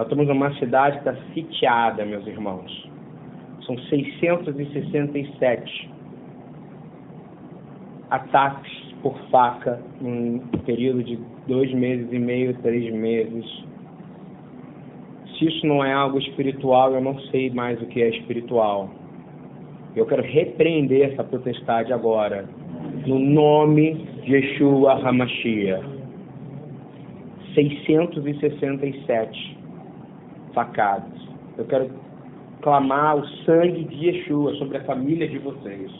Nós estamos numa cidade que está sitiada, meus irmãos. São 667 ataques por faca em um período de dois meses e meio, três meses. Se isso não é algo espiritual, eu não sei mais o que é espiritual. Eu quero repreender essa potestade agora, no nome de Yeshua Hamashia. 667 facadas. Eu quero clamar o sangue de Yeshua sobre a família de vocês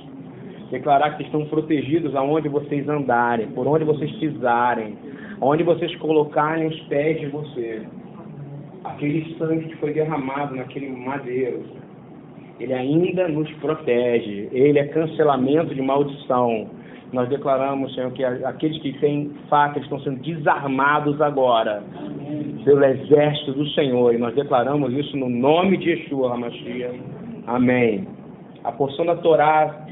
declarar que estão protegidos aonde vocês andarem, por onde vocês pisarem, onde vocês colocarem os pés de você. Aquele sangue que foi derramado naquele madeiro, ele ainda nos protege, ele é cancelamento de maldição. Nós declaramos, Senhor, que aqueles que têm facas estão sendo desarmados agora pelo exército do Senhor, e nós declaramos isso no nome de Yeshua HaMashiach. Amém. A porção da Torá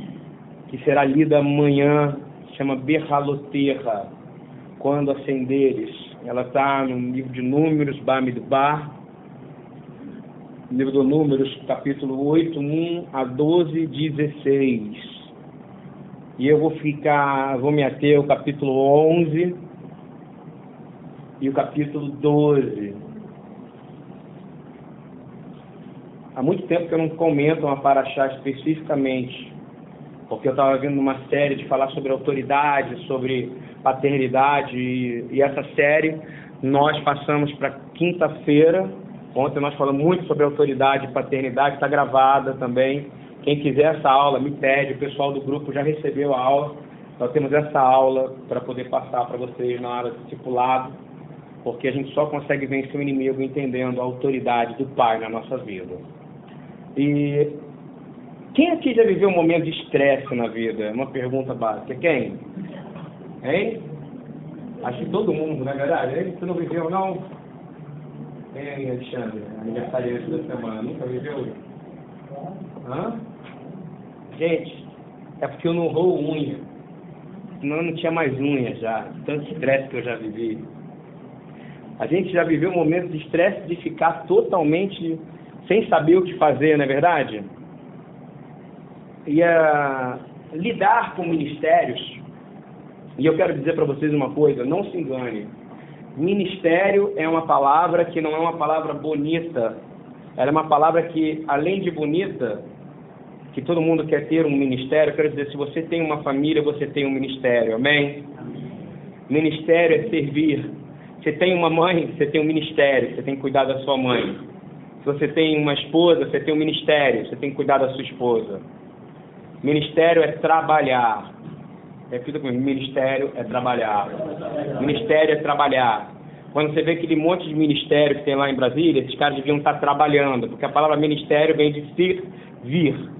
que será lida amanhã, chama Berraloterra, quando acenderes. Ela está no livro de Números, Bamidbar, livro do Números, capítulo 8, 1 a 12, 16. E eu vou ficar, vou me ater ao capítulo 11 e o capítulo 12. Há muito tempo que eu não comento uma paraxá especificamente porque eu estava vendo uma série de falar sobre autoridade, sobre paternidade, e, e essa série nós passamos para quinta-feira. Ontem nós falamos muito sobre autoridade e paternidade, está gravada também. Quem quiser essa aula, me pede, o pessoal do grupo já recebeu a aula. Nós temos essa aula para poder passar para vocês na hora discipulado, porque a gente só consegue vencer o inimigo entendendo a autoridade do Pai na nossa vida. E quem aqui já viveu um momento de estresse na vida? Uma pergunta básica. Quem? Hein? Acho que todo mundo, não é verdade? Hein? Você não viveu, não? Quem, Alexandre? Aniversariante da semana. Nunca viveu? Hã? Gente, é porque eu não roo unha. Senão eu não tinha mais unha já. Tanto estresse que eu já vivi. A gente já viveu um momento de estresse de ficar totalmente sem saber o que fazer, não é verdade? ia lidar com ministérios, e eu quero dizer para vocês uma coisa, não se engane. Ministério é uma palavra que não é uma palavra bonita. Ela é uma palavra que, além de bonita, que todo mundo quer ter um ministério, quero dizer, se você tem uma família, você tem um ministério, amém? Ministério é servir. Você tem uma mãe, você tem um ministério, você tem que cuidar da sua mãe. Se você tem uma esposa, você tem um ministério, você tem que cuidar da sua esposa. Ministério é trabalhar. Repita comigo: ministério é trabalhar. Ministério é trabalhar. Quando você vê aquele monte de ministério que tem lá em Brasília, esses caras deviam estar trabalhando, porque a palavra ministério vem de servir.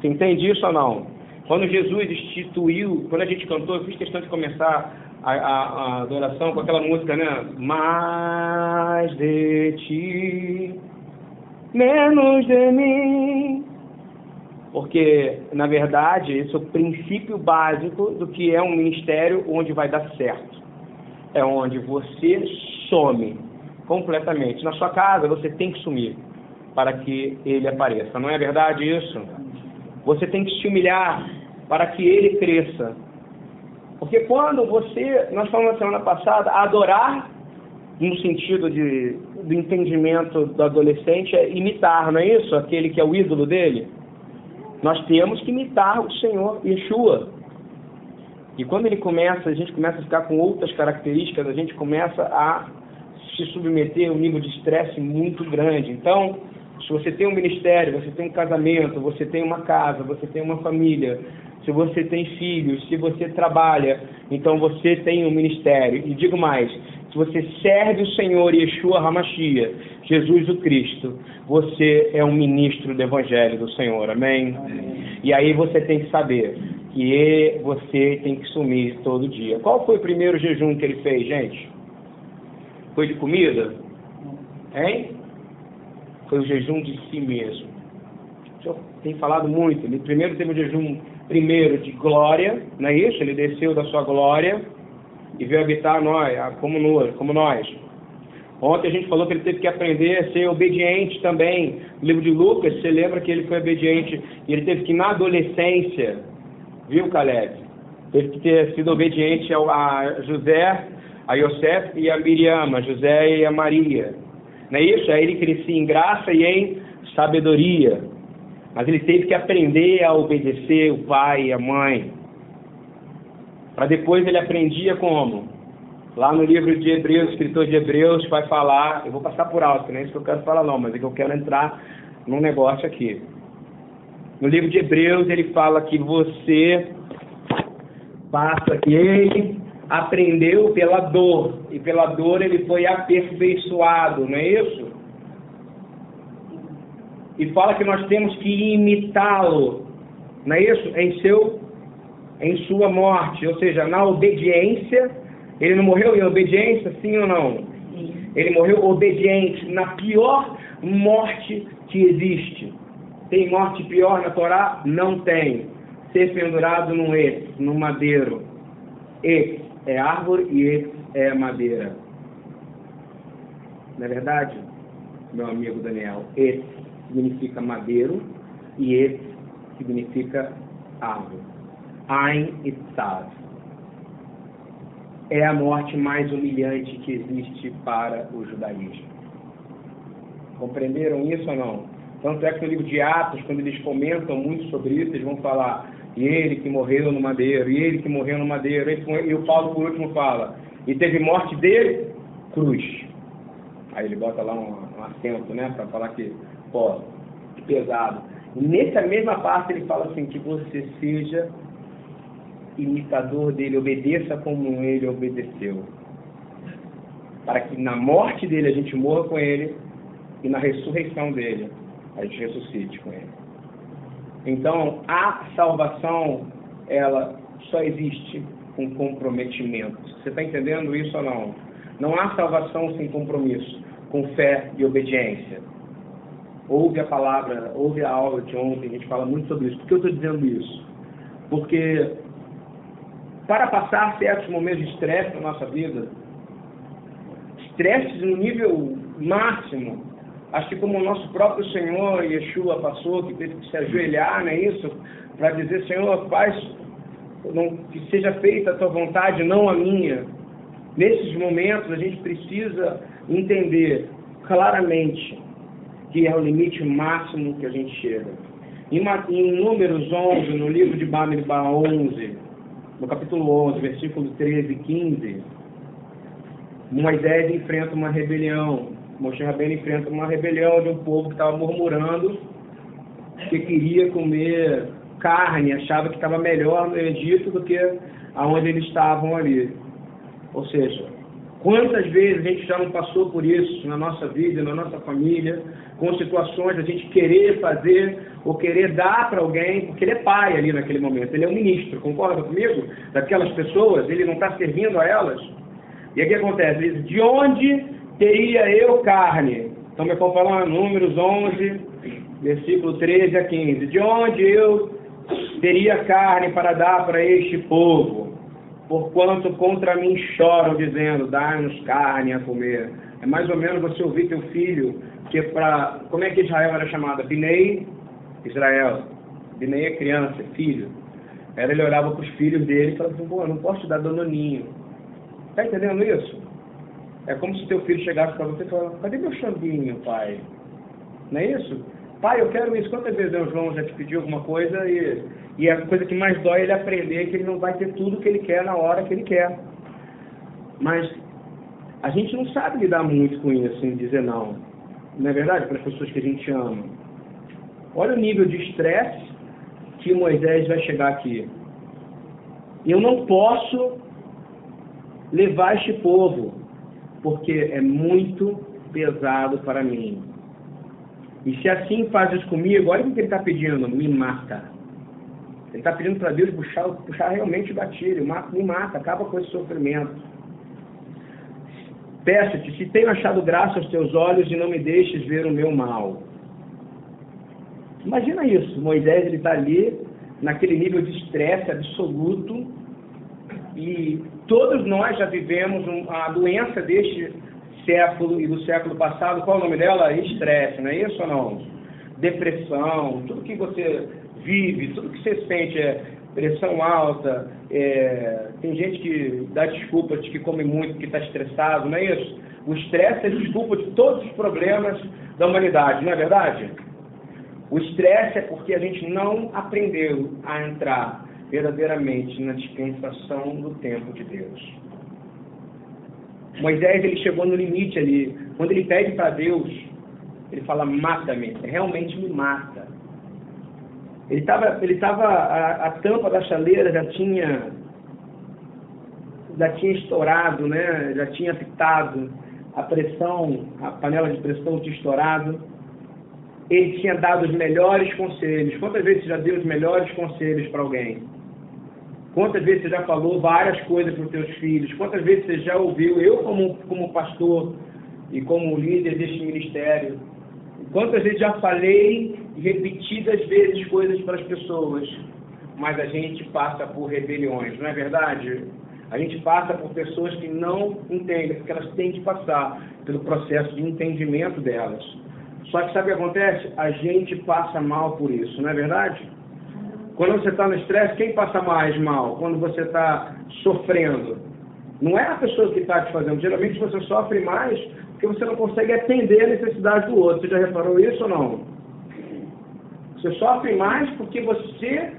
Você entende isso ou não? Quando Jesus instituiu, quando a gente cantou, eu fiz questão de começar a, a, a adoração com aquela música, né? Mais de ti, menos de mim. Porque, na verdade, esse é o princípio básico do que é um ministério onde vai dar certo. É onde você some completamente. Na sua casa, você tem que sumir para que ele apareça. Não é verdade isso? Você tem que se humilhar para que ele cresça. Porque quando você, nós falamos na semana passada, adorar, no sentido de, do entendimento do adolescente, é imitar, não é isso? Aquele que é o ídolo dele. Nós temos que imitar o Senhor Yeshua. E quando ele começa, a gente começa a ficar com outras características, a gente começa a se submeter a um nível de estresse muito grande. Então, se você tem um ministério, você tem um casamento, você tem uma casa, você tem uma família, se você tem filhos, se você trabalha, então você tem um ministério. E digo mais, se você serve o Senhor Yeshua Hamashia, Jesus o Cristo, você é um ministro do Evangelho do Senhor, amém? amém? E aí você tem que saber que você tem que sumir todo dia. Qual foi o primeiro jejum que ele fez, gente? Foi de comida? Hein? Foi o jejum de si mesmo. O senhor tem falado muito. Ele primeiro teve o jejum primeiro de glória, não é isso? Ele desceu da sua glória e veio habitar nós, como nós, como nós. Ontem a gente falou que ele teve que aprender a ser obediente também. No livro de Lucas, você lembra que ele foi obediente e ele teve que, na adolescência, viu, Caleb? Teve que ter sido obediente a José, a Yosef e a Miriam, a José e a Maria. Não é isso? Aí ele crescia em graça e em sabedoria. Mas ele teve que aprender a obedecer o pai e a mãe. Para depois ele aprendia como? Lá no livro de Hebreus, o escritor de Hebreus vai falar, eu vou passar por alto, não é isso que eu quero falar não, mas é que eu quero entrar num negócio aqui. No livro de Hebreus ele fala que você passa que ele aprendeu pela dor, e pela dor ele foi aperfeiçoado, não é isso? E fala que nós temos que imitá-lo, não é isso? Em seu em sua morte, ou seja, na obediência ele não morreu em obediência, sim ou não? Ele morreu obediente na pior morte que existe. Tem morte pior na Torá? Não tem. Ser pendurado num ex, num madeiro. Ex é árvore e é madeira. Não é verdade, meu amigo Daniel? Ex significa madeiro e ex significa árvore. Ein Itzad é a morte mais humilhante que existe para o judaísmo. Compreenderam isso ou não? Tanto é que no livro de Atos, quando eles comentam muito sobre isso, eles vão falar, e ele que morreu no madeiro, e ele que morreu no madeiro, e o Paulo por último fala, e teve morte dele, cruz. Aí ele bota lá um, um acento, né, para falar que, pô, que pesado. Nessa mesma parte ele fala assim, que você seja imitador dele, obedeça como ele obedeceu. Para que na morte dele a gente morra com ele e na ressurreição dele a gente ressuscite com ele. Então, a salvação, ela só existe com comprometimento. Você está entendendo isso ou não? Não há salvação sem compromisso, com fé e obediência. Ouve a palavra, ouve a aula de ontem, a gente fala muito sobre isso. Por que eu estou dizendo isso? Porque para passar certos momentos de estresse na nossa vida. Estresse no nível máximo. Acho que como o nosso próprio Senhor Yeshua passou, que teve que se ajoelhar, não é isso? Para dizer, Senhor, faz que seja feita a tua vontade, não a minha. Nesses momentos a gente precisa entender claramente que é o limite máximo que a gente chega. Em, em Números 11, no livro de Bamidbar 11, no capítulo 11, versículo 13 e 15, Moisés enfrenta uma rebelião. Moshe Rabbeinu enfrenta uma rebelião de um povo que estava murmurando que queria comer carne, achava que estava melhor no Egito do que aonde eles estavam ali. Ou seja, quantas vezes a gente já não passou por isso na nossa vida, na nossa família, com situações de a gente querer fazer ou querer dar para alguém, porque ele é pai ali naquele momento, ele é um ministro, concorda comigo? Daquelas pessoas, ele não está servindo a elas. E o que acontece? De onde teria eu carne? Então me falando, números 11, versículo 13 a 15. De onde eu teria carne para dar para este povo? Porquanto contra mim choram, dizendo, dá-nos carne a comer. É mais ou menos você ouvir teu filho, que para. Como é que Israel era chamada? Binei Israel, Binei é criança, é filho. Era ele olhava para os filhos dele e falava assim, pô, não posso te dar danoninho. Tá entendendo isso? É como se teu filho chegasse para você e falasse, cadê meu chambinho, pai? Não é isso? Pai, eu quero isso. Quantas vezes o João já te pediu alguma coisa e, e a coisa que mais dói é ele aprender que ele não vai ter tudo que ele quer na hora que ele quer. Mas a gente não sabe lidar muito com isso, em dizer não. Não é verdade? Para as pessoas que a gente ama. Olha o nível de estresse que Moisés vai chegar aqui. Eu não posso levar este povo, porque é muito pesado para mim. E se assim fazes comigo, olha o que ele está pedindo, me mata. Ele está pedindo para Deus puxar, puxar realmente o me mata, acaba com esse sofrimento. Peço-te, se tenho achado graça aos teus olhos e não me deixes ver o meu mal. Imagina isso, Moisés ele está ali naquele nível de estresse absoluto e todos nós já vivemos a doença deste século e do século passado, qual é o nome dela? Estresse, não é isso ou não? Depressão, tudo que você vive, tudo que você sente é pressão alta, é, tem gente que dá desculpa de que come muito porque está estressado, não é isso? O estresse é desculpa de todos os problemas da humanidade, não é verdade? O estresse é porque a gente não aprendeu a entrar verdadeiramente na dispensação do tempo de Deus. Moisés ele chegou no limite ali. Quando ele pede para Deus, ele fala: mata-me, realmente me mata. Ele estava, ele tava, a, a, tampa da chaleira já tinha, já tinha estourado, né? Já tinha pitado, a pressão, a panela de pressão tinha estourado. Ele tinha dado os melhores conselhos. Quantas vezes já deu os melhores conselhos para alguém? Quantas vezes você já falou várias coisas para os seus filhos? Quantas vezes você já ouviu, eu como, como pastor e como líder deste ministério, quantas vezes já falei repetidas vezes coisas para as pessoas, mas a gente passa por rebeliões, não é verdade? A gente passa por pessoas que não entendem, porque elas têm que passar pelo processo de entendimento delas. Só que sabe o que acontece? A gente passa mal por isso, não é verdade? Quando você está no estresse, quem passa mais mal? Quando você está sofrendo. Não é a pessoa que está te fazendo. Geralmente você sofre mais porque você não consegue atender a necessidade do outro. Você já reparou isso ou não? Você sofre mais porque você.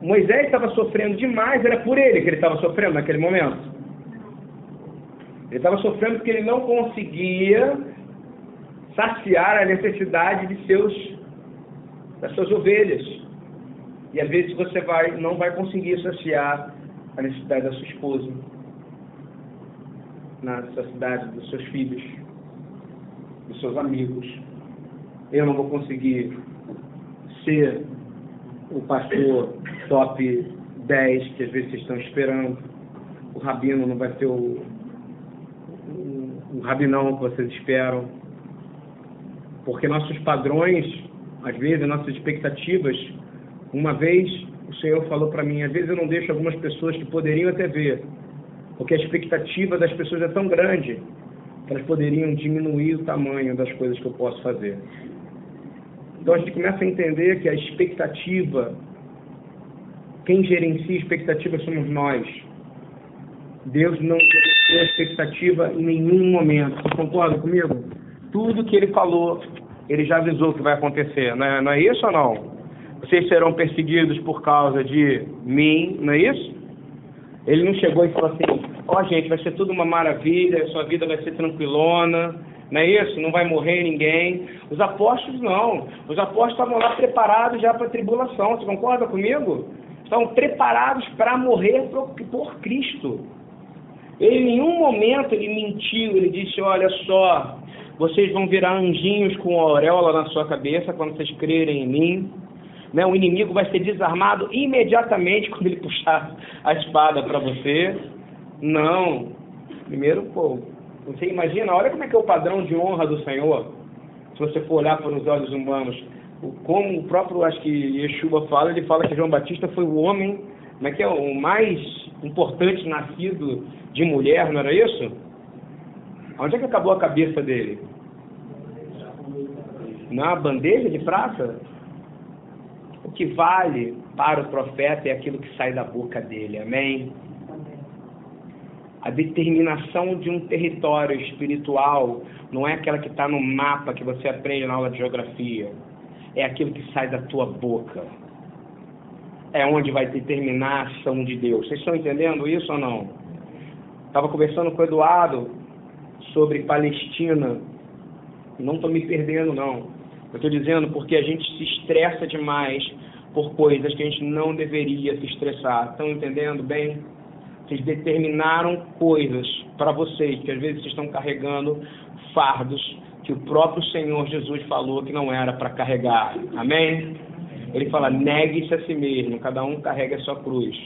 Moisés estava sofrendo demais, era por ele que ele estava sofrendo naquele momento. Ele estava sofrendo porque ele não conseguia saciar a necessidade de seus, das suas ovelhas. E às vezes você vai, não vai conseguir saciar a necessidade da sua esposa, na necessidade dos seus filhos, dos seus amigos. Eu não vou conseguir ser o pastor top 10 que às vezes vocês estão esperando. O rabino não vai ser o, o, o rabinão que vocês esperam. Porque nossos padrões, às vezes, nossas expectativas uma vez o Senhor falou para mim, às vezes eu não deixo algumas pessoas que poderiam até ver, porque a expectativa das pessoas é tão grande que elas poderiam diminuir o tamanho das coisas que eu posso fazer. Então a gente começa a entender que a expectativa, quem gerencia expectativa somos nós. Deus não a expectativa em nenhum momento. Você concorda comigo? Tudo que ele falou, ele já avisou que vai acontecer. Não é, não é isso ou não? Vocês serão perseguidos por causa de mim, não é isso? Ele não chegou e falou assim, ó oh, gente, vai ser tudo uma maravilha, sua vida vai ser tranquilona, não é isso? Não vai morrer ninguém. Os apóstolos não. Os apóstolos estavam lá preparados já para a tribulação. Você concorda comigo? Estavam preparados para morrer por, por Cristo. Ele em nenhum momento ele mentiu, ele disse, olha só, vocês vão virar anjinhos com auréola na sua cabeça quando vocês crerem em mim né? O inimigo vai ser desarmado imediatamente quando ele puxar a espada para você. Não. Primeiro, pô, você imagina, olha como é que é o padrão de honra do Senhor. Se você for olhar para os olhos humanos, como o próprio, acho que Yeshua fala, ele fala que João Batista foi o homem, como é que é, o mais importante nascido de mulher, não era isso? Onde é que acabou a cabeça dele? Na bandeja de prata? O que vale para o profeta é aquilo que sai da boca dele. Amém? A determinação de um território espiritual não é aquela que está no mapa que você aprende na aula de geografia. É aquilo que sai da tua boca. É onde vai determinar a ação de Deus. Vocês estão entendendo isso ou não? Estava conversando com o Eduardo sobre Palestina. Não estou me perdendo, não. Eu estou dizendo porque a gente se estressa demais por coisas que a gente não deveria se estressar. Estão entendendo bem? Vocês determinaram coisas para vocês, que às vezes vocês estão carregando fardos que o próprio Senhor Jesus falou que não era para carregar. Amém? Ele fala: negue-se a si mesmo, cada um carrega a sua cruz.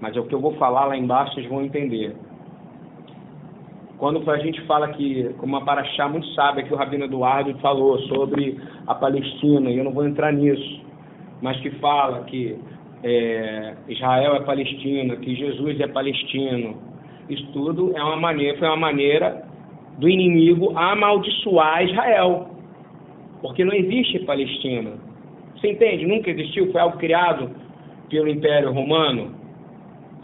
Mas é o que eu vou falar lá embaixo, vocês vão entender. Quando a gente fala que, como uma paraxá muito sábia que o Rabino Eduardo falou sobre a Palestina, e eu não vou entrar nisso, mas que fala que é, Israel é palestina, que Jesus é palestino, isso tudo é uma maneira, foi uma maneira do inimigo amaldiçoar Israel. Porque não existe Palestina. Você entende? Nunca existiu, foi algo criado pelo Império Romano.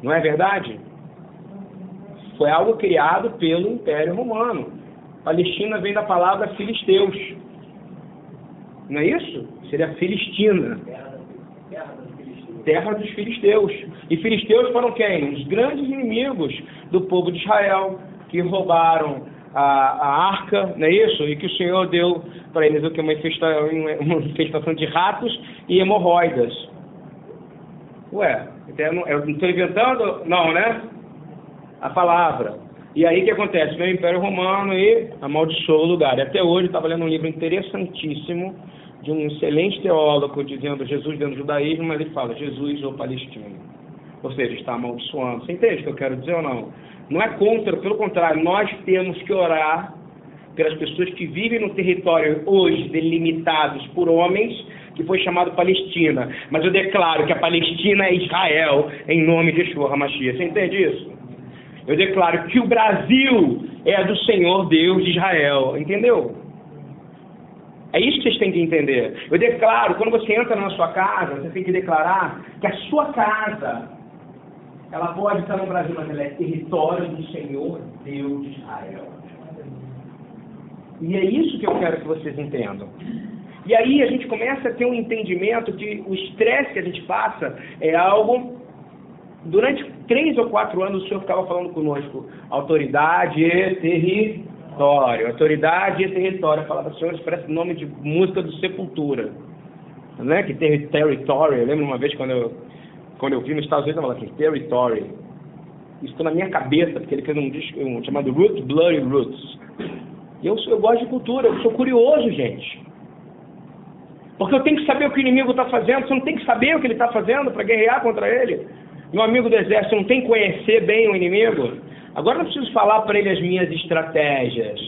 Não é verdade? Foi algo criado pelo Império Romano. Palestina vem da palavra filisteus. Não é isso? Seria Filistina. Terra dos filisteus. E filisteus foram quem? Os grandes inimigos do povo de Israel, que roubaram a, a arca, não é isso? E que o Senhor deu para eles o que? Uma, infestação de ratos e hemorroidas. Ué, eu não estou inventando? Não, né? A palavra. E aí o que acontece? Vem o Império Romano e amaldiçoou o lugar. E até hoje estava lendo um livro interessantíssimo de um excelente teólogo dizendo Jesus dentro do judaísmo, mas ele fala Jesus ou Palestina. Ou seja, está amaldiçoando. Você entende o que eu quero dizer ou não? Não é contra, pelo contrário, nós temos que orar pelas pessoas que vivem no território hoje delimitados por homens, que foi chamado Palestina. Mas eu declaro que a Palestina é Israel, em nome de Yeshua HaMashiach. Você entende isso? Eu declaro que o Brasil é do Senhor Deus de Israel. Entendeu? É isso que vocês têm que entender. Eu declaro, quando você entra na sua casa, você tem que declarar que a sua casa, ela pode estar no Brasil, mas ela é território do Senhor Deus de Israel. E é isso que eu quero que vocês entendam. E aí a gente começa a ter um entendimento que o estresse que a gente passa é algo. Durante três ou quatro anos o senhor ficava falando conosco, autoridade e território, autoridade e território. Eu falava, senhor, isso parece nome de música do Sepultura. Né? Que ter território, eu lembro uma vez quando eu, quando eu vi nos Estados Unidos, eu falava assim, territory. Isso ficou na minha cabeça, porque ele fez um disco um, chamado Root, Bloody Roots. E eu, eu gosto de cultura, eu sou curioso, gente. Porque eu tenho que saber o que o inimigo está fazendo, você não tem que saber o que ele está fazendo para guerrear contra ele. Meu amigo do exército não tem que conhecer bem o inimigo. Agora não preciso falar para ele as minhas estratégias.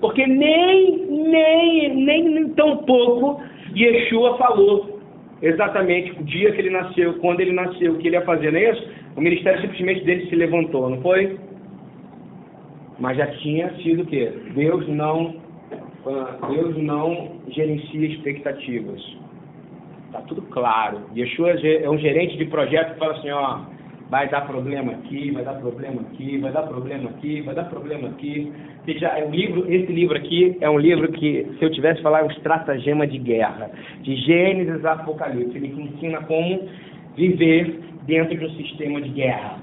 Porque nem, nem, nem, nem tão pouco Yeshua falou exatamente o dia que ele nasceu, quando ele nasceu, o que ele ia fazer, não é isso? O ministério simplesmente dele se levantou, não foi? Mas já tinha sido o quê? Deus não Deus não gerencia expectativas. Tudo claro. Yeshua é um gerente de projeto que fala assim, ó, vai dar problema aqui, vai dar problema aqui, vai dar problema aqui, vai dar problema aqui. Seja, é um livro, esse livro aqui é um livro que, se eu tivesse falar, é um estratagema de guerra, de Gênesis a Apocalipse. Ele ensina como viver dentro de um sistema de guerra.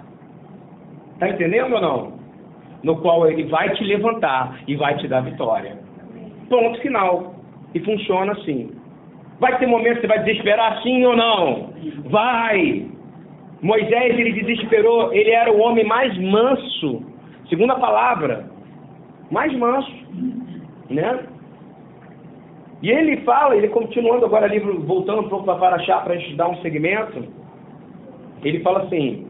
Tá entendendo ou não? No qual ele vai te levantar e vai te dar vitória. Ponto final. E funciona assim. Vai ter momentos que você vai desesperar sim ou não? Vai! Moisés, ele desesperou, ele era o homem mais manso, segundo a palavra, mais manso, né? E ele fala, ele continuando agora livro, voltando um pouco para Paraxá para a gente dar um segmento, ele fala assim,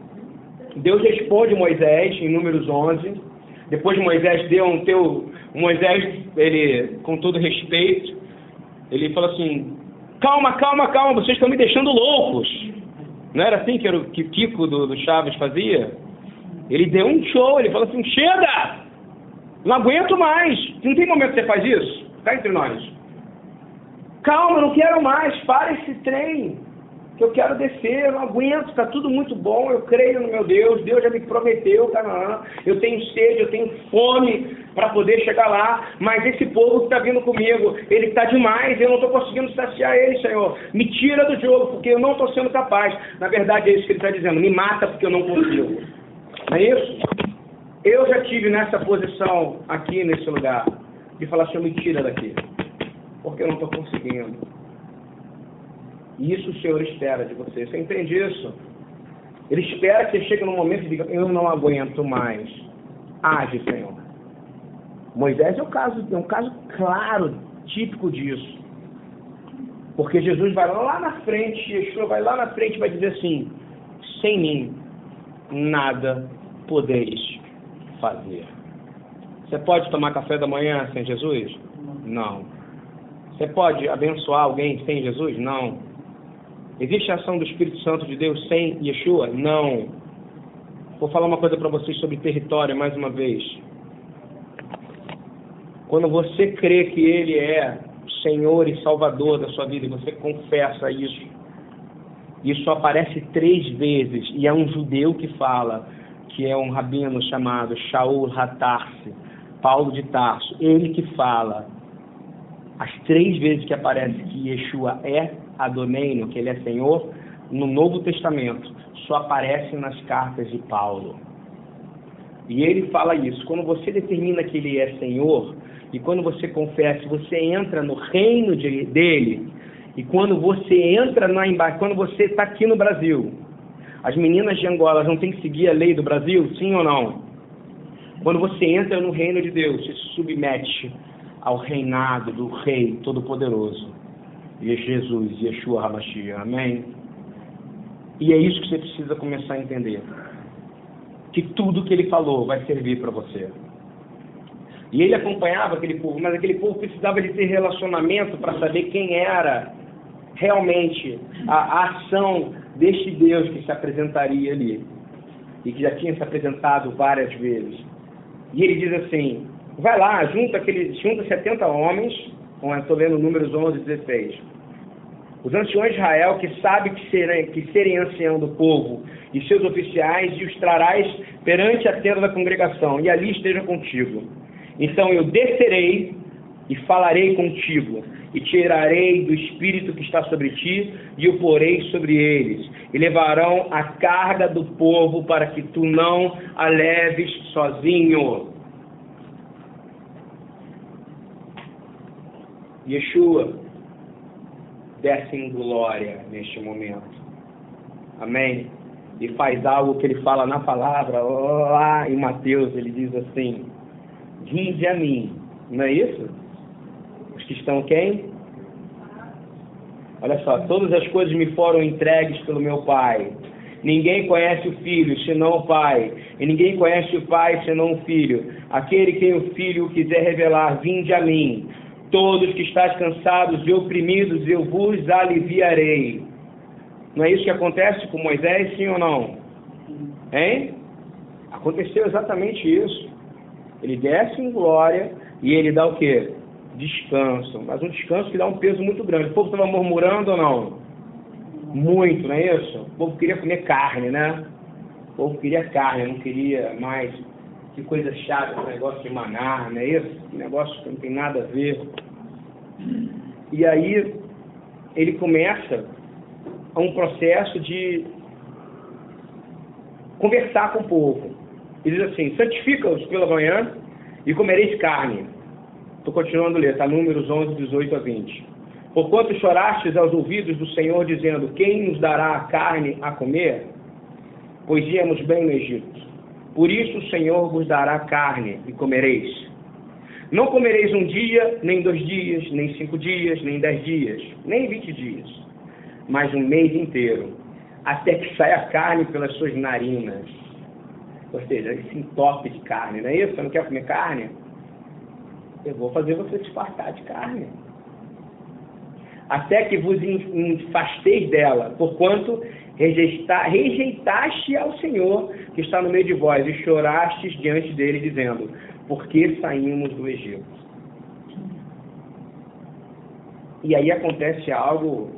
Deus responde Moisés em números 11, depois Moisés deu um teu Moisés, ele, com todo respeito, ele falou assim: calma, calma, calma, vocês estão me deixando loucos. Não era assim que era o que Kiko do, do Chaves fazia? Ele deu um show, ele falou assim: chega! Não aguento mais. Não tem momento que você faz isso? Cá entre nós. Calma, não quero mais. Para esse trem que eu quero descer, eu não aguento, está tudo muito bom, eu creio no meu Deus, Deus já me prometeu Canaã, eu tenho sede, eu tenho fome para poder chegar lá, mas esse povo que está vindo comigo, ele está demais, eu não estou conseguindo saciar ele, Senhor, me tira do jogo, porque eu não estou sendo capaz. Na verdade é isso que ele está dizendo, me mata porque eu não consigo. Não é isso? Eu já tive nessa posição aqui nesse lugar, de falar, Senhor, me tira daqui, porque eu não estou conseguindo. Isso o Senhor espera de você. Você entende isso? Ele espera que chegue num momento e diga, eu não aguento mais. Age, Senhor. Moisés é um caso, é um caso claro, típico disso. Porque Jesus vai lá na frente, Yeshua vai lá na frente e vai dizer assim, sem mim nada podeis fazer. Você pode tomar café da manhã sem Jesus? Não. Você pode abençoar alguém sem Jesus? Não. Existe a ação do Espírito Santo de Deus sem Yeshua? Não. Vou falar uma coisa para vocês sobre território mais uma vez. quando você crê que Ele é Senhor e Salvador da sua vida, e você confessa isso, isso aparece três vezes, e é um judeu que fala, que é um rabino chamado Shaul Hatarsi, Paulo de Tarso, ele que fala, as três vezes que aparece que Yeshua é Adoneino, que ele é Senhor, no Novo Testamento, só aparece nas cartas de Paulo. E ele fala isso. Quando você determina que ele é Senhor, e quando você confessa, você entra no reino de, dele, e quando você entra na embaixada, quando você está aqui no Brasil, as meninas de Angola não têm que seguir a lei do Brasil, sim ou não? Quando você entra no reino de Deus, se submete ao reinado do Rei Todo-Poderoso, e Jesus, Yeshua HaMashiach, amém? E é isso que você precisa começar a entender. Que tudo que ele falou vai servir para você. E ele acompanhava aquele povo, mas aquele povo precisava de ter relacionamento para saber quem era realmente a, ação deste Deus que se apresentaria ali. E que já tinha se apresentado várias vezes. E ele diz assim: vai lá, junta, aquele, junta 70 homens, estou lendo números 11 e 16 os anciões de Israel, que sabe que serem, que serem ancião do povo, e seus oficiais, e os trarás perante a tenda da congregação, e ali estejam contigo. Então eu descerei e falarei contigo, e tirarei do espírito que está sobre ti, e o porei sobre eles, e levarão a carga do povo para que tu não a leves sozinho. Yeshua, desce em glória neste momento. Amém? E faz algo que ele fala na palavra, lá em Mateus, ele diz assim: Vinde a mim. Não é isso? Os que estão quem? Olha só, todas as coisas me foram entregues pelo meu Pai. Ninguém conhece o Filho senão o Pai, e ninguém conhece o Pai senão o Filho. Aquele quem o Filho quiser revelar, vinde a mim. Todos que estáis cansados e oprimidos, eu vos aliviarei. Não é isso que acontece com Moisés, sim ou não? Hein? Aconteceu exatamente isso. Ele desce em glória e ele dá o quê? Descanso. Mas um descanso que dá um peso muito grande. O povo estava murmurando ou não? Muito, não é isso? O povo queria comer carne, né? O povo queria carne, não queria mais que coisa chata esse negócio de manar, não é isso? Que negócio que não tem nada a ver. E aí ele começa um processo de conversar com o povo. Ele diz assim: santifica-os pela manhã e comereis carne. Estou continuando a ler, está números 11, 18 a 20. Porquanto chorastes aos ouvidos do Senhor, dizendo: Quem nos dará a carne a comer? Pois íamos bem no Egito. Por isso o Senhor vos dará carne e comereis. Não comereis um dia, nem dois dias, nem cinco dias, nem dez dias, nem vinte dias, mas um mês inteiro, até que saia a carne pelas suas narinas. Ou seja, esse entope de carne, não é isso? Você não quer comer carne? Eu vou fazer você se fartar de carne. Até que vos enfasteis dela, porquanto rejeitaste ao Senhor que está no meio de vós, e chorastes diante dele, dizendo: Por que saímos do Egito? E aí acontece algo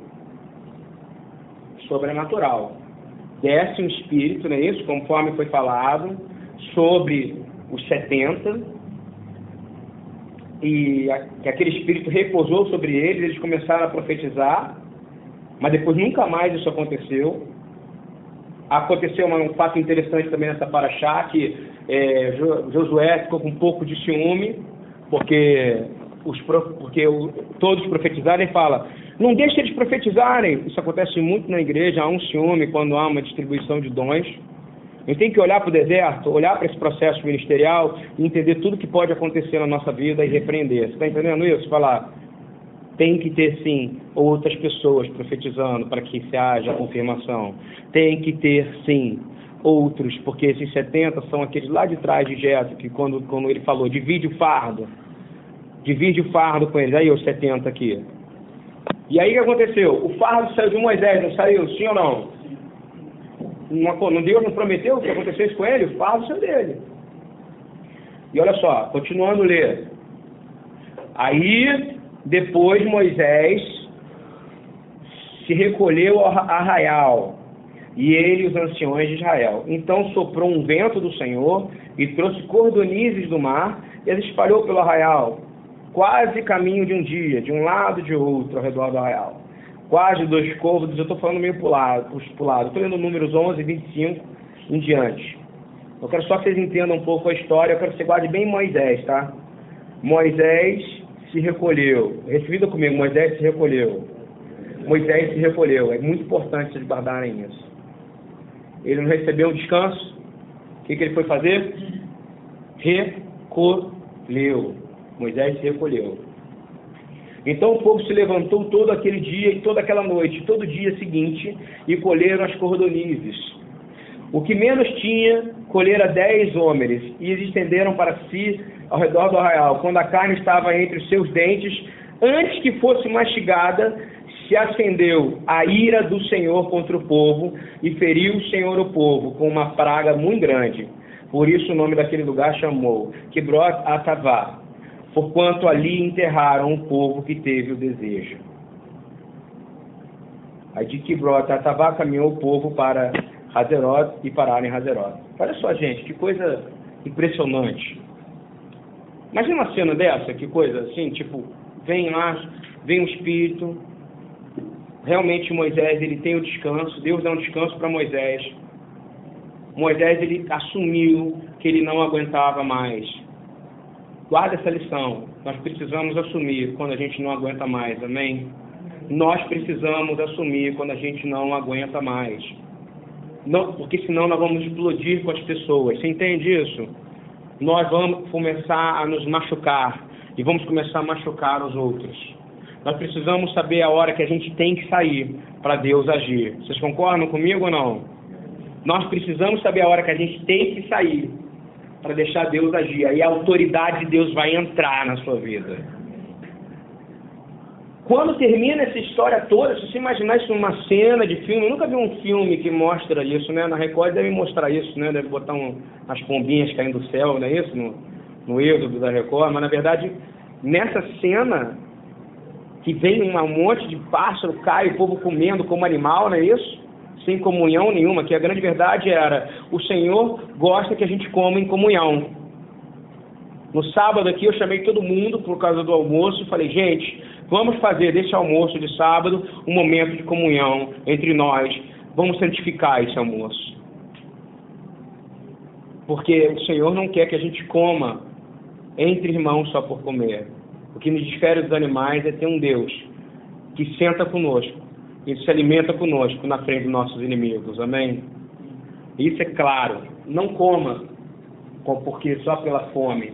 sobrenatural. Desce um espírito, não é isso? Conforme foi falado, sobre os 70, e que aquele espírito repousou sobre eles, eles começaram a profetizar, mas depois nunca mais isso aconteceu. Aconteceu um fato interessante também nessa paraxá, que é, Josué ficou com um pouco de ciúme, porque, os, porque o, todos profetizarem fala, não deixe eles profetizarem. Isso acontece muito na igreja, há um ciúme quando há uma distribuição de dons. A gente tem que olhar para o deserto, olhar para esse processo ministerial e entender tudo que pode acontecer na nossa vida e repreender. Você está entendendo isso? Falar, tem que ter sim outras pessoas profetizando para que se haja confirmação. Tem que ter sim outros, porque esses 70 são aqueles lá de trás de Jetro, que quando, quando ele falou, divide o fardo, divide o fardo com eles, aí os 70 aqui. E aí o que aconteceu? O fardo saiu de Moisés, não saiu, sim ou não? Não, não Deus não prometeu que acontecesse com ele? O fardo saiu dele. E olha só, continuando a ler. Aí, depois Moisés se recolheu ao arraial, e ele os anciões de Israel. Então soprou um vento do Senhor e trouxe cordonizes do mar e as espalhou pelo arraial, quase caminho de um dia, de um lado de outro, ao redor do arraial. Quase dois côvados, eu estou falando meio pulado, pulado. Estou lendo números 11 e 25 em diante. Eu quero só que vocês entendam um pouco a história, eu quero que você guarde bem Moisés, tá? Moisés se recolheu. Recebida comigo, Moisés se recolheu. Moisés se recolheu. É muito importante vocês guardarem isso. Ele não recebeu um descanso. O que, que ele foi fazer? Recolheu. Moisés se recolheu. Então o povo se levantou todo aquele dia e toda aquela noite, todo dia seguinte, e colheram as cordonizes. O que menos tinha, colhera dez homens, e eles estenderam para si ao redor do arraial. Quando a carne estava entre os seus dentes, antes que fosse mastigada, se acendeu a ira do Senhor contra o povo e feriu o Senhor o povo com uma praga muito grande. Por isso o nome daquele lugar chamou Kibrot Atavá, porquanto ali enterraram o povo que teve o desejo. Aí de Kibrot Atavá caminhou o povo para Hazerot e pararam em Hazerot. Olha só, gente, que coisa impressionante. Imagina uma cena dessa, que coisa assim, tipo, vem lá, vem o Espírito, realmente Moisés ele tem o descanso, Deus dá um descanso para Moisés. Moisés ele assumiu que ele não aguentava mais. Guarda essa lição. Nós precisamos assumir quando a gente não aguenta mais, amém? Nós precisamos assumir quando a gente não aguenta mais. Não, porque senão nós vamos explodir com as pessoas. Você entende isso? Nós vamos começar a nos machucar e vamos começar a machucar os outros. Nós precisamos saber a hora que a gente tem que sair para Deus agir. Vocês concordam comigo ou não? Nós precisamos saber a hora que a gente tem que sair para deixar Deus agir. Aí a autoridade de Deus vai entrar na sua vida. Quando termina essa história toda, se você imaginar isso numa cena de filme, eu nunca vi um filme que mostra isso, né? Na Record deve mostrar isso, né? Deve botar um, as pombinhas caindo do céu, não é isso? No, no êxodo da Record, mas na verdade, nessa cena, que vem um monte de pássaro, cai, o povo comendo como animal, não é isso? Sem comunhão nenhuma, que a grande verdade era, o Senhor gosta que a gente coma em comunhão. No sábado aqui eu chamei todo mundo por causa do almoço e falei, gente, vamos fazer desse almoço de sábado um momento de comunhão entre nós. Vamos santificar esse almoço. Porque o Senhor não quer que a gente coma entre irmãos só por comer. O que nos difere dos animais é ter um Deus que senta conosco e se alimenta conosco na frente dos nossos inimigos. Amém? Isso é claro. Não coma porque só pela fome.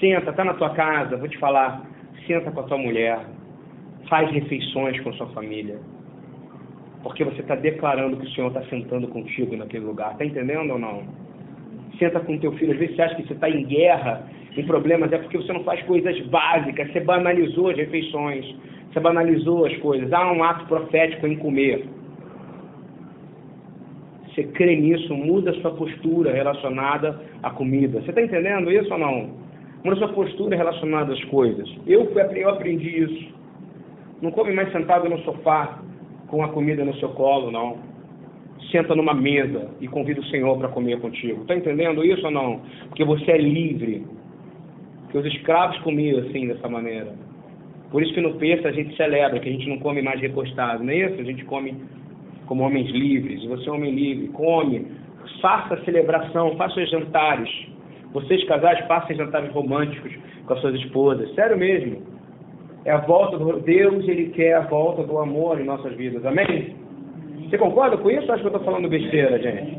Senta, está na tua casa, vou te falar. Senta com a tua mulher. Faz refeições com sua família. Porque você está declarando que o Senhor está sentando contigo naquele lugar. Está entendendo ou não? Senta com teu filho. Às vezes você acha que você está em guerra em problemas é porque você não faz coisas básicas, você banalizou as refeições, você banalizou as coisas. Há um ato profético em comer. Você crê nisso, muda sua postura relacionada à comida. Você está entendendo isso ou não? Muda sua postura relacionada às coisas. Eu, eu aprendi isso. Não come mais sentado no sofá com a comida no seu colo, não. Senta numa mesa e convida o Senhor para comer contigo. Está entendendo isso ou não? Porque você é livre que os escravos comiam assim, dessa maneira. Por isso que no peso a gente celebra, que a gente não come mais recostado, não é isso? A gente come como homens livres. Você é homem livre, come, faça celebração, faça jantares. Vocês casais façam jantares românticos com as suas esposas. Sério mesmo. É a volta do Deus, ele quer a volta do amor em nossas vidas. Amém? Você concorda com isso ou acha que eu estou falando besteira, gente?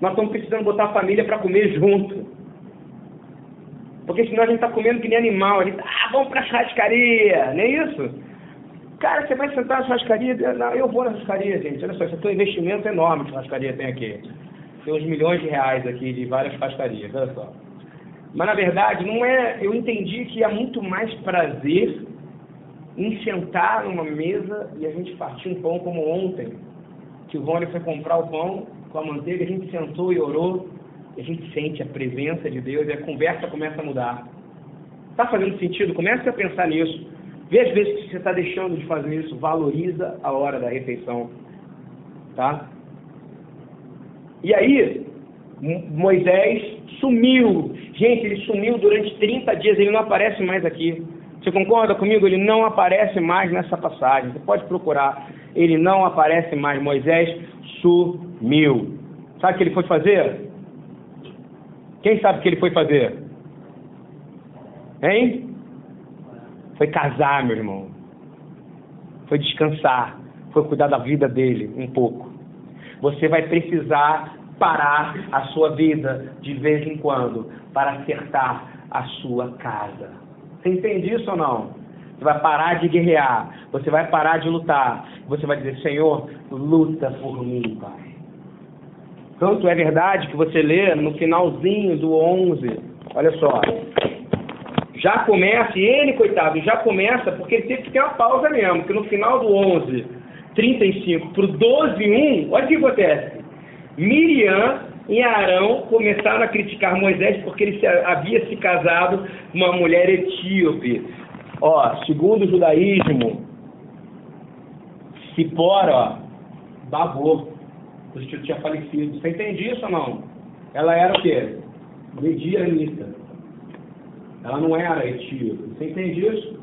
Nós estamos precisando botar a família para comer junto. Porque senão a gente está comendo que nem animal. A gente, ah, vamos para a churrascaria, não é isso? Cara, você vai sentar na churrascaria? Não, eu vou na churrascaria, gente. Olha só, isso é um investimento enorme que a churrascaria tem aqui. Tem uns milhões de reais aqui de várias churrascarias, olha só. Mas na verdade, não é. Eu entendi que há muito mais prazer em sentar numa mesa e a gente partir um pão como ontem. Que o Rony foi comprar o pão com a manteiga, a gente sentou e orou a gente sente a presença de Deus e a conversa começa a mudar. Está fazendo sentido? Comece a pensar nisso. Vê as vezes que você está deixando de fazer isso. Valoriza a hora da refeição. Tá? E aí, Moisés sumiu. Gente, ele sumiu durante 30 dias, ele não aparece mais aqui. Você concorda comigo? Ele não aparece mais nessa passagem. Você pode procurar. Ele não aparece mais. Moisés sumiu. Sabe o que ele foi fazer? Quem sabe o que ele foi fazer? Hein? Foi casar, meu irmão. Foi descansar. Foi cuidar da vida dele um pouco. Você vai precisar parar a sua vida de vez em quando para acertar a sua casa. Você entende isso ou não? Você vai parar de guerrear, você vai parar de lutar, você vai dizer: Senhor, luta por mim, Pai. Tanto é verdade que você lê no finalzinho do 11, olha só, já começa, e ele, coitado, já começa, porque ele teve que ter uma pausa mesmo, que no final do 11, 35 para o 12, 1, olha o que acontece. Miriam e Arão começaram a criticar Moisés porque ele havia se casado com uma mulher etíope. Ó, segundo o judaísmo, Cipora, ó, babou. O tio tinha falecido. Você entende isso ou não? Ela era o quê? Medianista. Ela não era etíope. Você entende isso?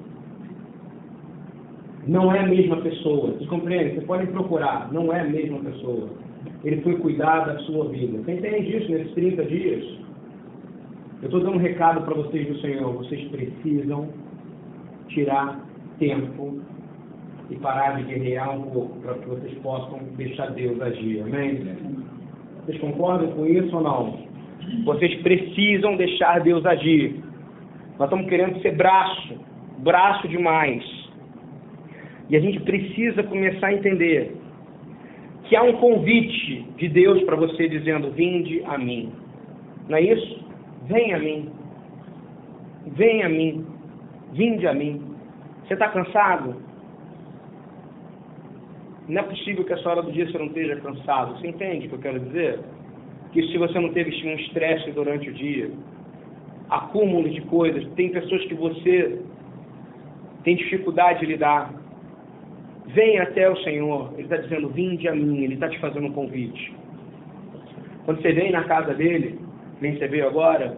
Não é a mesma pessoa. Você compreende? Você pode procurar. Não é a mesma pessoa. Ele foi cuidar da sua vida. Você entende isso nesses 30 dias? Eu estou dando um recado para vocês do Senhor. Vocês precisam tirar tempo e parar de guerrear um pouco para que vocês possam deixar Deus agir. Amém? Vocês concordam com isso ou não? Vocês precisam deixar Deus agir. Nós estamos querendo ser braço, braço demais. E a gente precisa começar a entender que há um convite de Deus para você dizendo: Vinde a mim. Não é isso? Vem a mim. Vem a mim. Vinde a mim. Você está cansado? Não é possível que essa hora do dia você não esteja cansado. Você entende o que eu quero dizer? Que se você não teve um estresse durante o dia, acúmulo de coisas, tem pessoas que você tem dificuldade de lidar. Vem até o Senhor. Ele está dizendo, vinde a mim. Ele está te fazendo um convite. Quando você vem na casa dele, nem você veio agora,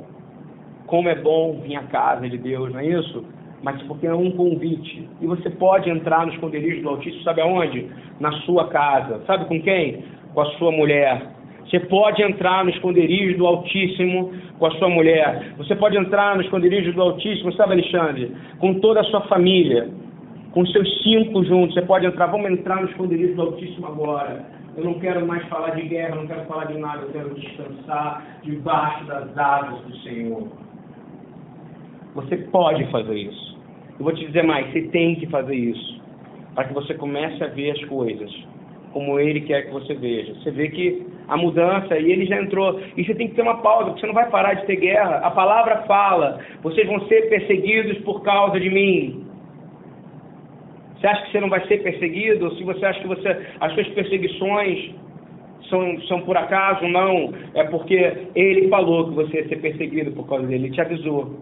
como é bom vir à casa de Deus, não é isso? Mas porque é um convite. E você pode entrar no esconderijo do Altíssimo, sabe aonde? Na sua casa. Sabe com quem? Com a sua mulher. Você pode entrar no esconderijo do Altíssimo com a sua mulher. Você pode entrar no esconderijo do Altíssimo, sabe, Alexandre? Com toda a sua família com seus cinco juntos. Você pode entrar, vamos entrar no esconderijo do Altíssimo agora. Eu não quero mais falar de guerra, não quero falar de nada, eu quero descansar debaixo das asas do Senhor. Você pode fazer isso. Eu vou te dizer mais, você tem que fazer isso. Para que você comece a ver as coisas como Ele quer que você veja. Você vê que a mudança, e ele já entrou. E você tem que ter uma pausa, porque você não vai parar de ter guerra. A palavra fala: vocês vão ser perseguidos por causa de mim. Você acha que você não vai ser perseguido? Se você acha que você, as suas perseguições são, são por acaso, não. É porque ele falou que você ia ser perseguido por causa dele, ele te avisou.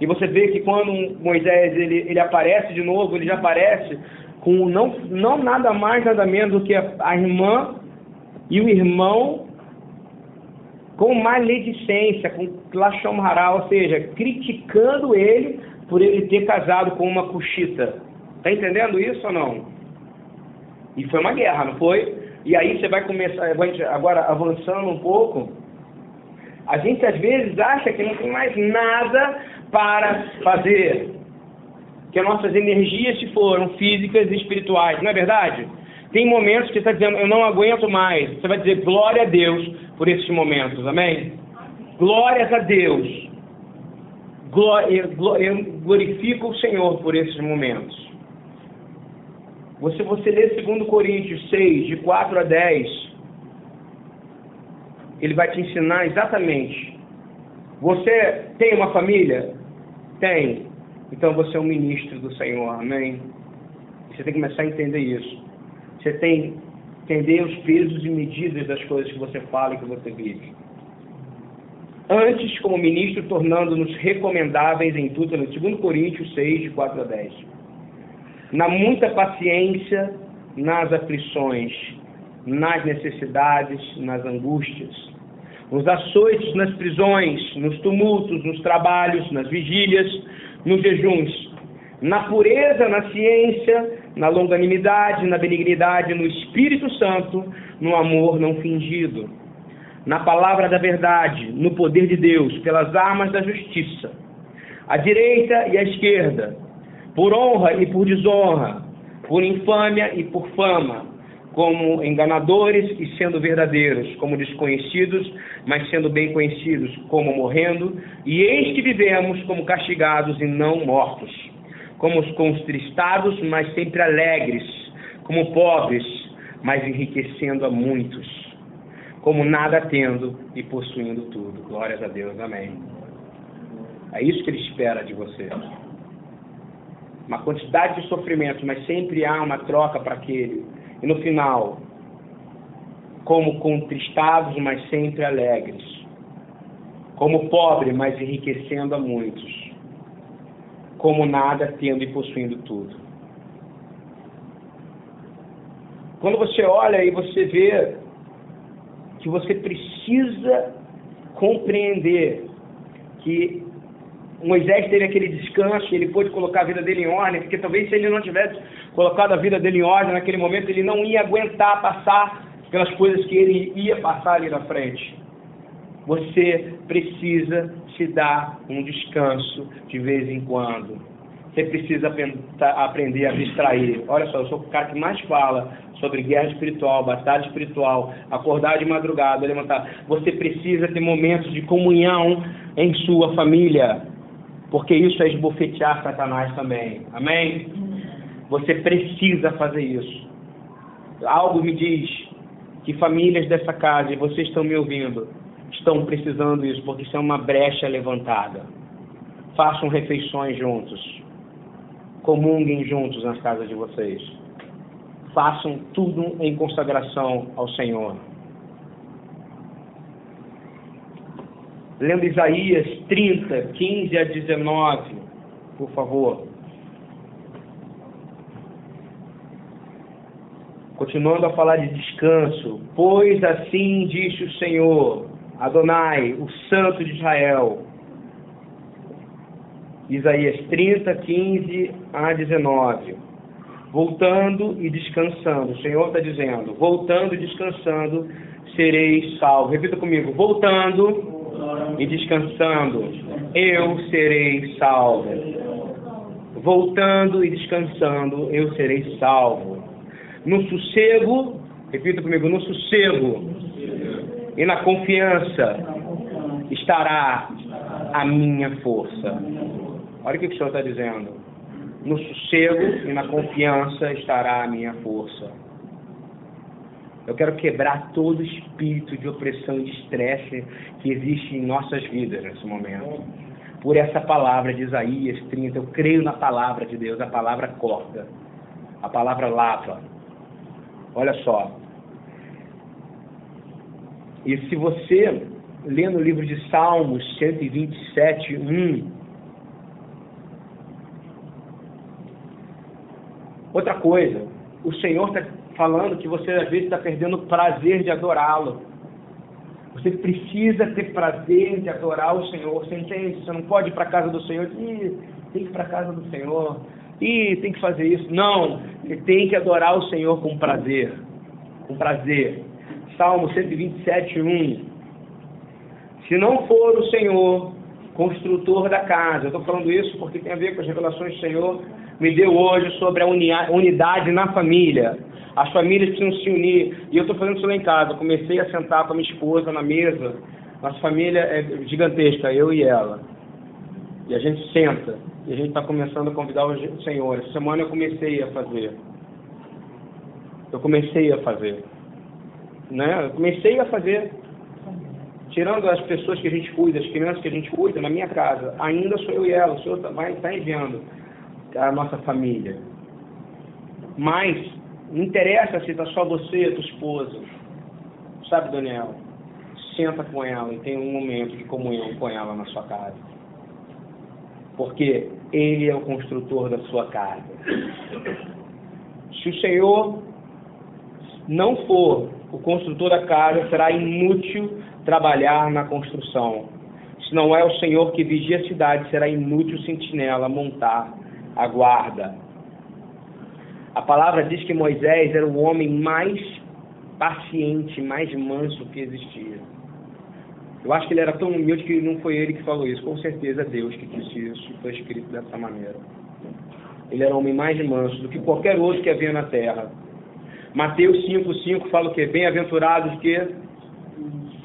E você vê que quando Moisés ele, ele aparece de novo, ele já aparece com não, não nada mais, nada menos do que a, a irmã e o irmão com maledicência, com hará, ou seja, criticando ele por ele ter casado com uma cuxita. Está entendendo isso ou não? E foi uma guerra, não foi? E aí você vai começar, agora avançando um pouco, a gente às vezes acha que não tem mais nada para fazer. Que as nossas energias se foram físicas e espirituais, não é verdade? Tem momentos que você está dizendo, eu não aguento mais. Você vai dizer, glória a Deus por esses momentos, amém? Glórias a Deus. Eu glorifico o Senhor por esses momentos. Você, você lê 2 Coríntios 6, de 4 a 10, ele vai te ensinar exatamente. Você tem uma família? Tem. Então você é um ministro do Senhor, amém? Você tem que começar a entender isso. Você tem que entender os pesos e medidas das coisas que você fala e que você vive. Antes, como ministro, tornando-nos recomendáveis em tudo, no 2 Coríntios 6, de 4 a 10. Na muita paciência, nas aflições, nas necessidades, nas angústias, nos açoites, nas prisões, nos tumultos, nos trabalhos, nas vigílias, nos jejuns, na pureza, na ciência, na longanimidade, na benignidade, no Espírito Santo, no amor não fingido, na palavra da verdade, no poder de Deus, pelas armas da justiça, à direita e à esquerda, por honra e por desonra, por infâmia e por fama, como enganadores e sendo verdadeiros, como desconhecidos, mas sendo bem conhecidos, como morrendo, e eis que vivemos como castigados e não mortos, como contristados, mas sempre alegres, como pobres, mas enriquecendo a muitos, como nada tendo e possuindo tudo. Glórias a Deus, amém. É isso que ele espera de você. Uma quantidade de sofrimento, mas sempre há uma troca para aquele e no final, como contristados, mas sempre alegres. Como pobre, mas enriquecendo a muitos. Como nada, tendo e possuindo tudo. Quando você olha e você vê que você precisa compreender que Moisés teve aquele descanso, ele pôde colocar a vida dele em ordem, porque talvez se ele não tivesse colocado a vida dele em ordem naquele momento, ele não ia aguentar passar pelas coisas que ele ia passar ali na frente. Você precisa se dar um descanso de vez em quando. Você precisa aprender a distrair. Olha só, eu sou o cara que mais fala sobre guerra espiritual, batalha espiritual, acordar de madrugada, levantar. Você precisa ter momentos de comunhão em sua família, porque isso é esbofetear Satanás também. Amém? Você precisa fazer isso. Algo me diz que famílias dessa casa, e vocês estão me ouvindo, estão precisando disso, porque isso é uma brecha levantada. Façam refeições juntos. Comunguem juntos nas casas de vocês. Façam tudo em consagração ao Senhor. Lendo Isaías 30, 15 a 19, por favor. continuando a falar de descanso, pois assim disse o Senhor, Adonai, o Santo de Israel. Isaías 30, 15 a 19. Voltando e descansando, o Senhor está dizendo: voltando e descansando, sereis salvo. Repita comigo: voltando e descansando, eu serei salvo. Voltando e descansando, eu serei salvo no sossego, repita comigo, no sossego e na confiança estará a minha força. Olha o que o Senhor está dizendo. No sossego e na confiança estará a minha força. Eu quero quebrar todo espírito de opressão e de estresse que existe em nossas vidas nesse momento. Por essa palavra de Isaías 30, eu creio na palavra de Deus, a palavra corta, a palavra lava, Olha só. E se você lê no livro de Salmos 127, 1. Outra coisa, o Senhor está falando que você às vezes está perdendo o prazer de adorá-lo. Você precisa ter prazer de adorar o Senhor. Você entende? Você não pode ir para a casa do Senhor. Ih, tem que ir para a casa do Senhor e tem que fazer isso. Não, você tem que adorar o Senhor com prazer. Com prazer. Salmo 127, 1. Se não for o Senhor construtor da casa, eu estou falando isso porque tem a ver com as revelações que o Senhor me deu hoje sobre a unidade na família. As famílias precisam se unir. E eu estou fazendo isso lá em casa. Comecei a sentar com a minha esposa na mesa. Nossa família é gigantesca, eu e ela. E a gente senta. E a gente está começando a convidar o Senhor. Essa semana eu comecei a fazer. Eu comecei a fazer. Né? Eu comecei a fazer. Tirando as pessoas que a gente cuida, as crianças que a gente cuida, na minha casa, ainda sou eu e ela. O Senhor tá, vai estar tá enviando a nossa família. Mas não interessa se está só você e a tua esposa. Sabe, Daniel? senta com ela e tem um momento de comunhão com ela na sua casa. Porque Ele é o construtor da sua casa. Se o Senhor não for o construtor da casa, será inútil trabalhar na construção. Se não é o Senhor que vigia a cidade, será inútil sentinela montar a guarda. A palavra diz que Moisés era o homem mais paciente, mais manso que existia. Eu acho que ele era tão humilde que não foi ele que falou isso, com certeza Deus que disse isso, foi escrito dessa maneira. Ele era o homem mais manso do que qualquer outro que havia na terra. Mateus 5,5 fala o que? Bem-aventurados que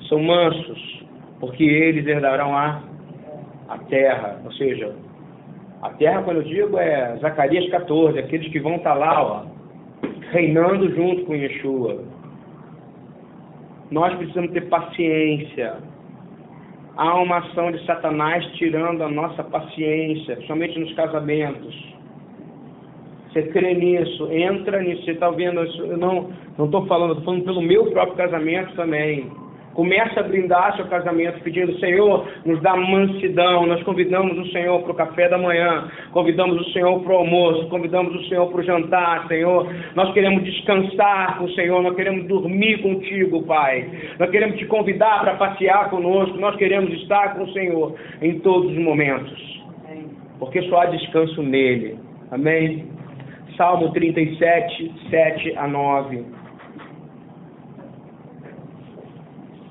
são mansos, porque eles herdarão a, a terra. Ou seja, a terra, quando eu digo, é Zacarias 14, aqueles que vão estar lá, ó, reinando junto com Yeshua. Nós precisamos ter paciência. Há uma ação de Satanás tirando a nossa paciência, somente nos casamentos. Você crê nisso, entra nisso. Você está vendo? Eu não estou falando, estou falando pelo meu próprio casamento também. Começa a brindar seu casamento pedindo, Senhor, nos dá mansidão. Nós convidamos o Senhor para o café da manhã, convidamos o Senhor para o almoço, convidamos o Senhor para o jantar, Senhor. Nós queremos descansar com o Senhor, nós queremos dormir contigo, Pai. Nós queremos te convidar para passear conosco, nós queremos estar com o Senhor em todos os momentos. Porque só há descanso nele. Amém? Salmo 37, 7 a 9.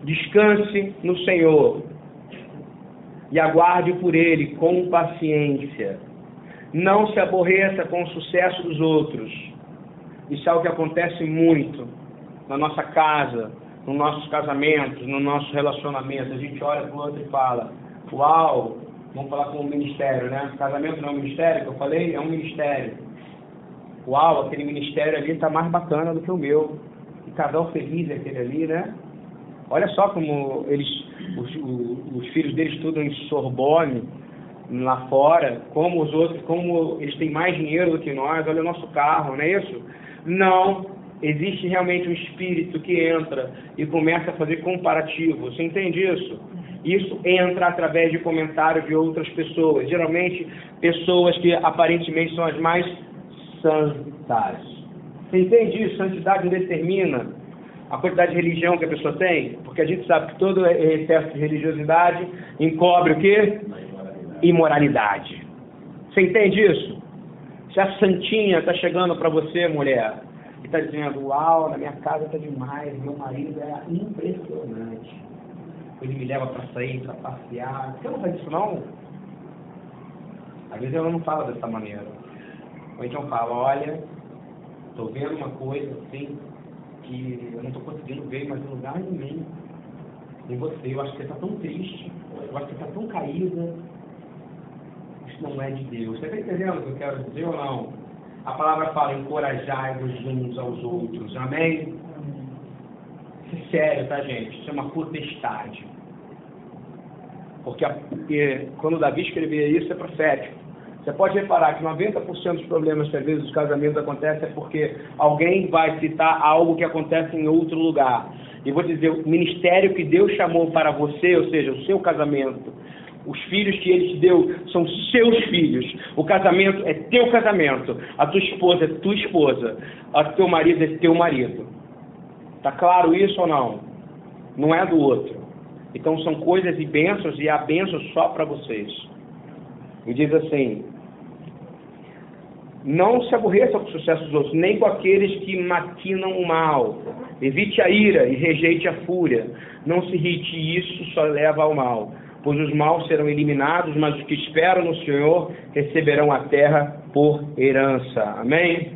Descanse no Senhor e aguarde por Ele com paciência. Não se aborreça com o sucesso dos outros. Isso é o que acontece muito na nossa casa, nos nossos casamentos, no nosso relacionamento. A gente olha para o outro e fala: Uau, vamos falar com o ministério, né? Casamento não é um ministério, que eu falei, é um ministério. Uau, aquele ministério ali está mais bacana do que o meu. Que casal feliz é aquele ali, né? Olha só como eles, os, os, os filhos deles estudam em Sorbonne, lá fora, como os outros, como eles têm mais dinheiro do que nós, olha o nosso carro, não é isso? Não, existe realmente um espírito que entra e começa a fazer comparativo. Você entende isso? Isso entra através de comentários de outras pessoas, geralmente pessoas que aparentemente são as mais santas. Você entende isso? Santidade determina a quantidade de religião que a pessoa tem, porque a gente sabe que todo excesso de religiosidade encobre o quê? Imoralidade. Você entende isso? Se a santinha está chegando para você, mulher, e está dizendo, uau, na minha casa está demais, meu marido é impressionante. Ele me leva para sair, para passear. Você não faz isso não? Às vezes ela não fala dessa maneira. Ou então fala, olha, estou vendo uma coisa assim que eu não estou conseguindo ver mais em lugar nenhum em você. Eu acho que você está tão triste, eu acho que você está tão caída. Isso não é de Deus. Você está entendendo o que eu quero dizer ou não? A palavra fala, encorajai-vos uns aos outros. Amém? Isso é sério, tá, gente? Isso é uma potestade. Porque, porque quando Davi escrevia isso, é profético. Você pode reparar que 90% dos problemas que às vezes os casamentos acontecem é porque alguém vai citar algo que acontece em outro lugar. E vou dizer, o ministério que Deus chamou para você, ou seja, o seu casamento, os filhos que Ele te deu são seus filhos. O casamento é teu casamento. A tua esposa é tua esposa. O teu marido é teu marido. Tá claro isso ou não? Não é do outro. Então são coisas e bênçãos e há bênçãos só para vocês. E diz assim: não se aborreça com o sucesso dos outros, nem com aqueles que maquinam o mal. Evite a ira e rejeite a fúria. Não se irrite, isso só leva ao mal. Pois os maus serão eliminados, mas os que esperam no Senhor receberão a terra por herança. Amém?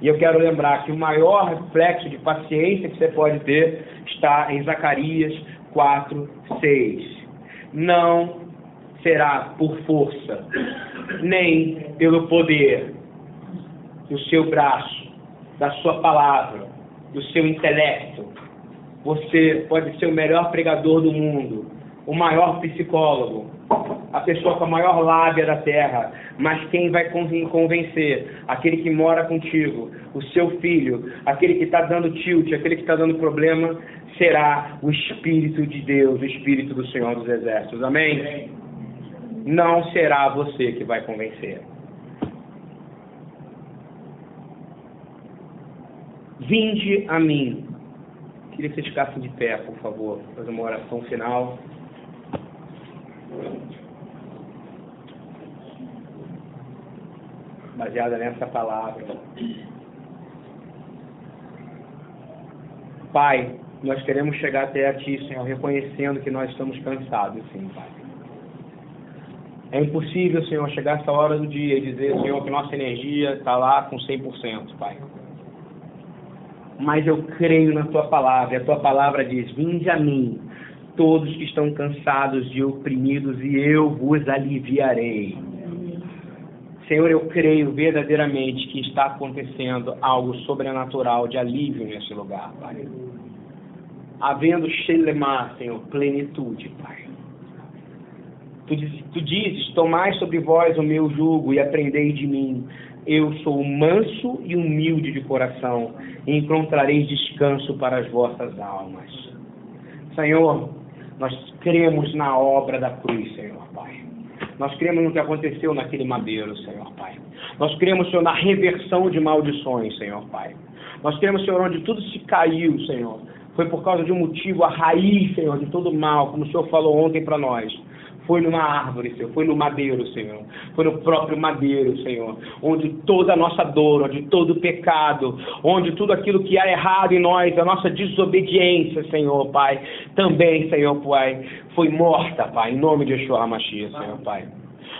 E eu quero lembrar que o maior reflexo de paciência que você pode ter está em Zacarias 4, 6. Não será por força, nem pelo poder, do seu braço, da sua palavra, do seu intelecto. Você pode ser o melhor pregador do mundo, o maior psicólogo, a pessoa com a maior lábia da terra, mas quem vai convencer? Aquele que mora contigo, o seu filho, aquele que está dando tilt, aquele que está dando problema, será o Espírito de Deus, o Espírito do Senhor dos Exércitos. Amém? Não será você que vai convencer. Vinde a mim. Queria que vocês ficassem de pé, por favor, fazer uma oração final. Baseada nessa palavra. Pai, nós queremos chegar até a Ti, Senhor, reconhecendo que nós estamos cansados, sim, Pai. É impossível, Senhor, chegar essa hora do dia e dizer, Senhor, que nossa energia está lá com 100%, Pai. Mas eu creio na Tua palavra, e a Tua palavra diz: Vinde a mim, todos que estão cansados e oprimidos, e eu vos aliviarei. Senhor, eu creio verdadeiramente que está acontecendo algo sobrenatural de alívio nesse lugar, Pai. Havendo Shelemar, Senhor, plenitude, Pai. Tu, tu dizes: Tomai sobre vós o meu jugo e aprendei de mim. Eu sou manso e humilde de coração, e encontrareis descanso para as vossas almas. Senhor, nós cremos na obra da cruz, Senhor Pai. Nós cremos no que aconteceu naquele madeiro, Senhor Pai. Nós cremos, Senhor, na reversão de maldições, Senhor Pai. Nós cremos, Senhor, onde tudo se caiu, Senhor. Foi por causa de um motivo, a raiz, Senhor, de todo mal, como o Senhor falou ontem para nós foi numa árvore, Senhor, foi no madeiro, Senhor, foi no próprio madeiro, Senhor, onde toda a nossa dor, onde todo o pecado, onde tudo aquilo que há errado em nós, a nossa desobediência, Senhor, Pai, também, Senhor, Pai, foi morta, Pai, em nome de Yeshua HaMashiach, Senhor, Pai.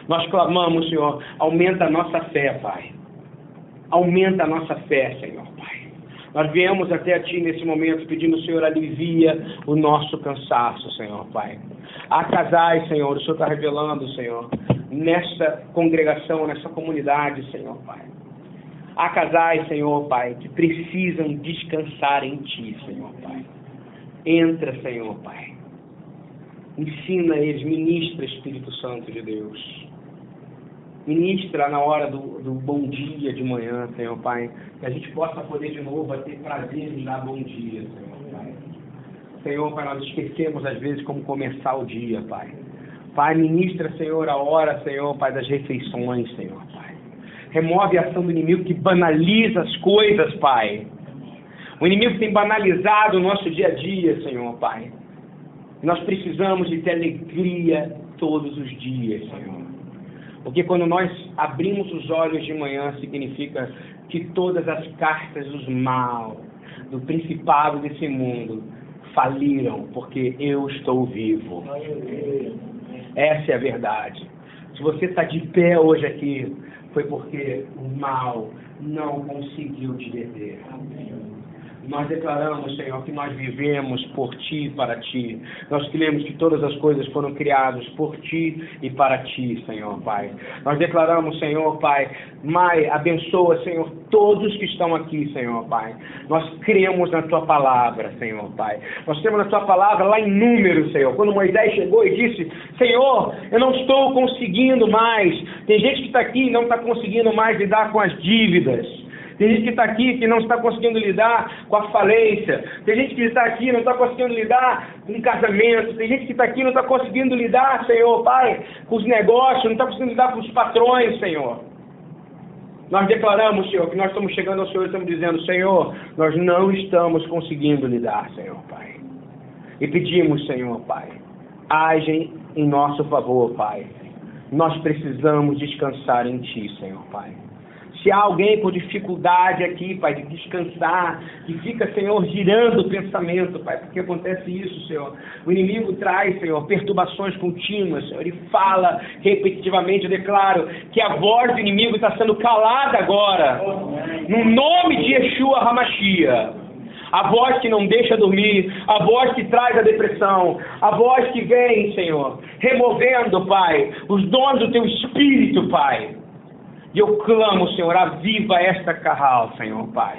Nós clamamos, Senhor, aumenta a nossa fé, Pai. Aumenta a nossa fé, Senhor. Nós viemos até a Ti nesse momento pedindo, Senhor, alivia o nosso cansaço, Senhor, Pai. Há casais, Senhor, o Senhor está revelando, Senhor, nessa congregação, nessa comunidade, Senhor, Pai. Há casais, Senhor, Pai, que precisam descansar em Ti, Senhor, Pai. Entra, Senhor, Pai. Ensina eles, ministra, Espírito Santo de Deus. Ministra na hora do, do bom dia de manhã, Senhor Pai. Que a gente possa poder de novo ter prazer em dar bom dia, Senhor Pai. Senhor, Pai, nós esquecemos às vezes como começar o dia, Pai. Pai, ministra, Senhor, a hora, Senhor, Pai, das refeições, Senhor, Pai. Remove a ação do inimigo que banaliza as coisas, Pai. O inimigo tem banalizado o nosso dia a dia, Senhor, Pai. Nós precisamos de ter alegria todos os dias, Senhor. Porque quando nós abrimos os olhos de manhã, significa que todas as cartas dos mal, do principado desse mundo, faliram, porque eu estou vivo. Essa é a verdade. Se você está de pé hoje aqui, foi porque o mal não conseguiu te deter. Nós declaramos, Senhor, que nós vivemos por Ti e para Ti. Nós cremos que todas as coisas foram criadas por Ti e para Ti, Senhor, Pai. Nós declaramos, Senhor, Pai, Mai, abençoa, Senhor, todos que estão aqui, Senhor, Pai. Nós cremos na Tua palavra, Senhor, Pai. Nós temos na Tua palavra lá em números, Senhor. Quando Moisés chegou e disse, Senhor, eu não estou conseguindo mais. Tem gente que está aqui e não está conseguindo mais lidar com as dívidas. Tem gente que está aqui que não está conseguindo lidar com a falência. Tem gente que está aqui não está conseguindo lidar com o casamento. Tem gente que está aqui não está conseguindo lidar, Senhor, Pai, com os negócios, não está conseguindo lidar com os patrões, Senhor. Nós declaramos, Senhor, que nós estamos chegando ao Senhor e estamos dizendo, Senhor, nós não estamos conseguindo lidar, Senhor, Pai. E pedimos, Senhor, Pai, agem em nosso favor, Pai. Nós precisamos descansar em Ti, Senhor, Pai. Se há alguém com dificuldade aqui, Pai, de descansar, que fica, Senhor, girando o pensamento, Pai, porque acontece isso, Senhor. O inimigo traz, Senhor, perturbações contínuas, Senhor. Ele fala repetitivamente, eu declaro que a voz do inimigo está sendo calada agora. No nome de Yeshua Hamashia a voz que não deixa dormir, a voz que traz a depressão, a voz que vem, Senhor, removendo, Pai, os dons do teu espírito, Pai. E eu clamo, Senhor, aviva esta carral, Senhor Pai.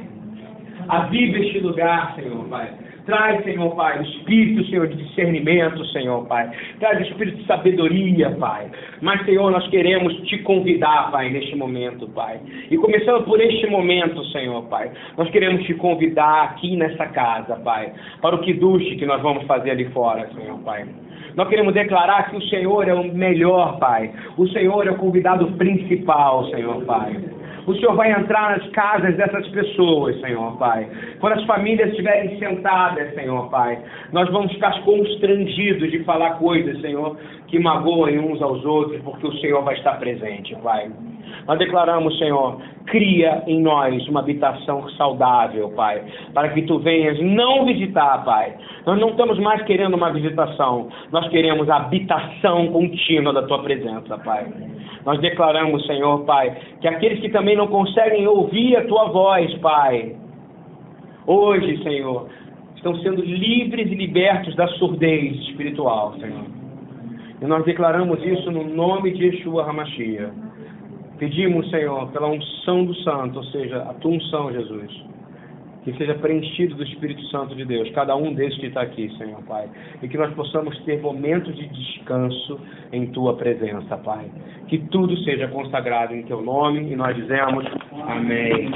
Aviva este lugar, Senhor Pai. Traz, Senhor Pai, o espírito, Senhor, de discernimento, Senhor Pai. Traz o espírito de sabedoria, Pai. Mas, Senhor, nós queremos te convidar, Pai, neste momento, Pai. E começando por este momento, Senhor Pai, nós queremos te convidar aqui nessa casa, Pai, para o que duche que nós vamos fazer ali fora, Senhor Pai. Nós queremos declarar que o Senhor é o melhor, Pai. O Senhor é o convidado principal, Senhor Pai. O Senhor vai entrar nas casas dessas pessoas, Senhor Pai. Quando as famílias estiverem sentadas, Senhor Pai, nós vamos ficar constrangidos de falar coisas, Senhor, que magoem uns aos outros, porque o Senhor vai estar presente, Pai. Nós declaramos, Senhor, cria em nós uma habitação saudável, Pai, para que tu venhas não visitar, Pai. Nós não estamos mais querendo uma visitação, nós queremos a habitação contínua da tua presença, Pai. Nós declaramos, Senhor, Pai, que aqueles que também não conseguem ouvir a tua voz, Pai, hoje, Senhor, estão sendo livres e libertos da surdez espiritual, Senhor. E nós declaramos isso no nome de Yeshua Hamashia. Pedimos, Senhor, pela unção do Santo, ou seja, a tua unção, Jesus que seja preenchido do Espírito Santo de Deus, cada um desses que está aqui, Senhor Pai, e que nós possamos ter momentos de descanso em Tua presença, Pai. Que tudo seja consagrado em Teu nome e nós dizemos amém.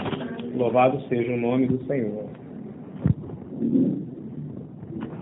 Louvado seja o nome do Senhor.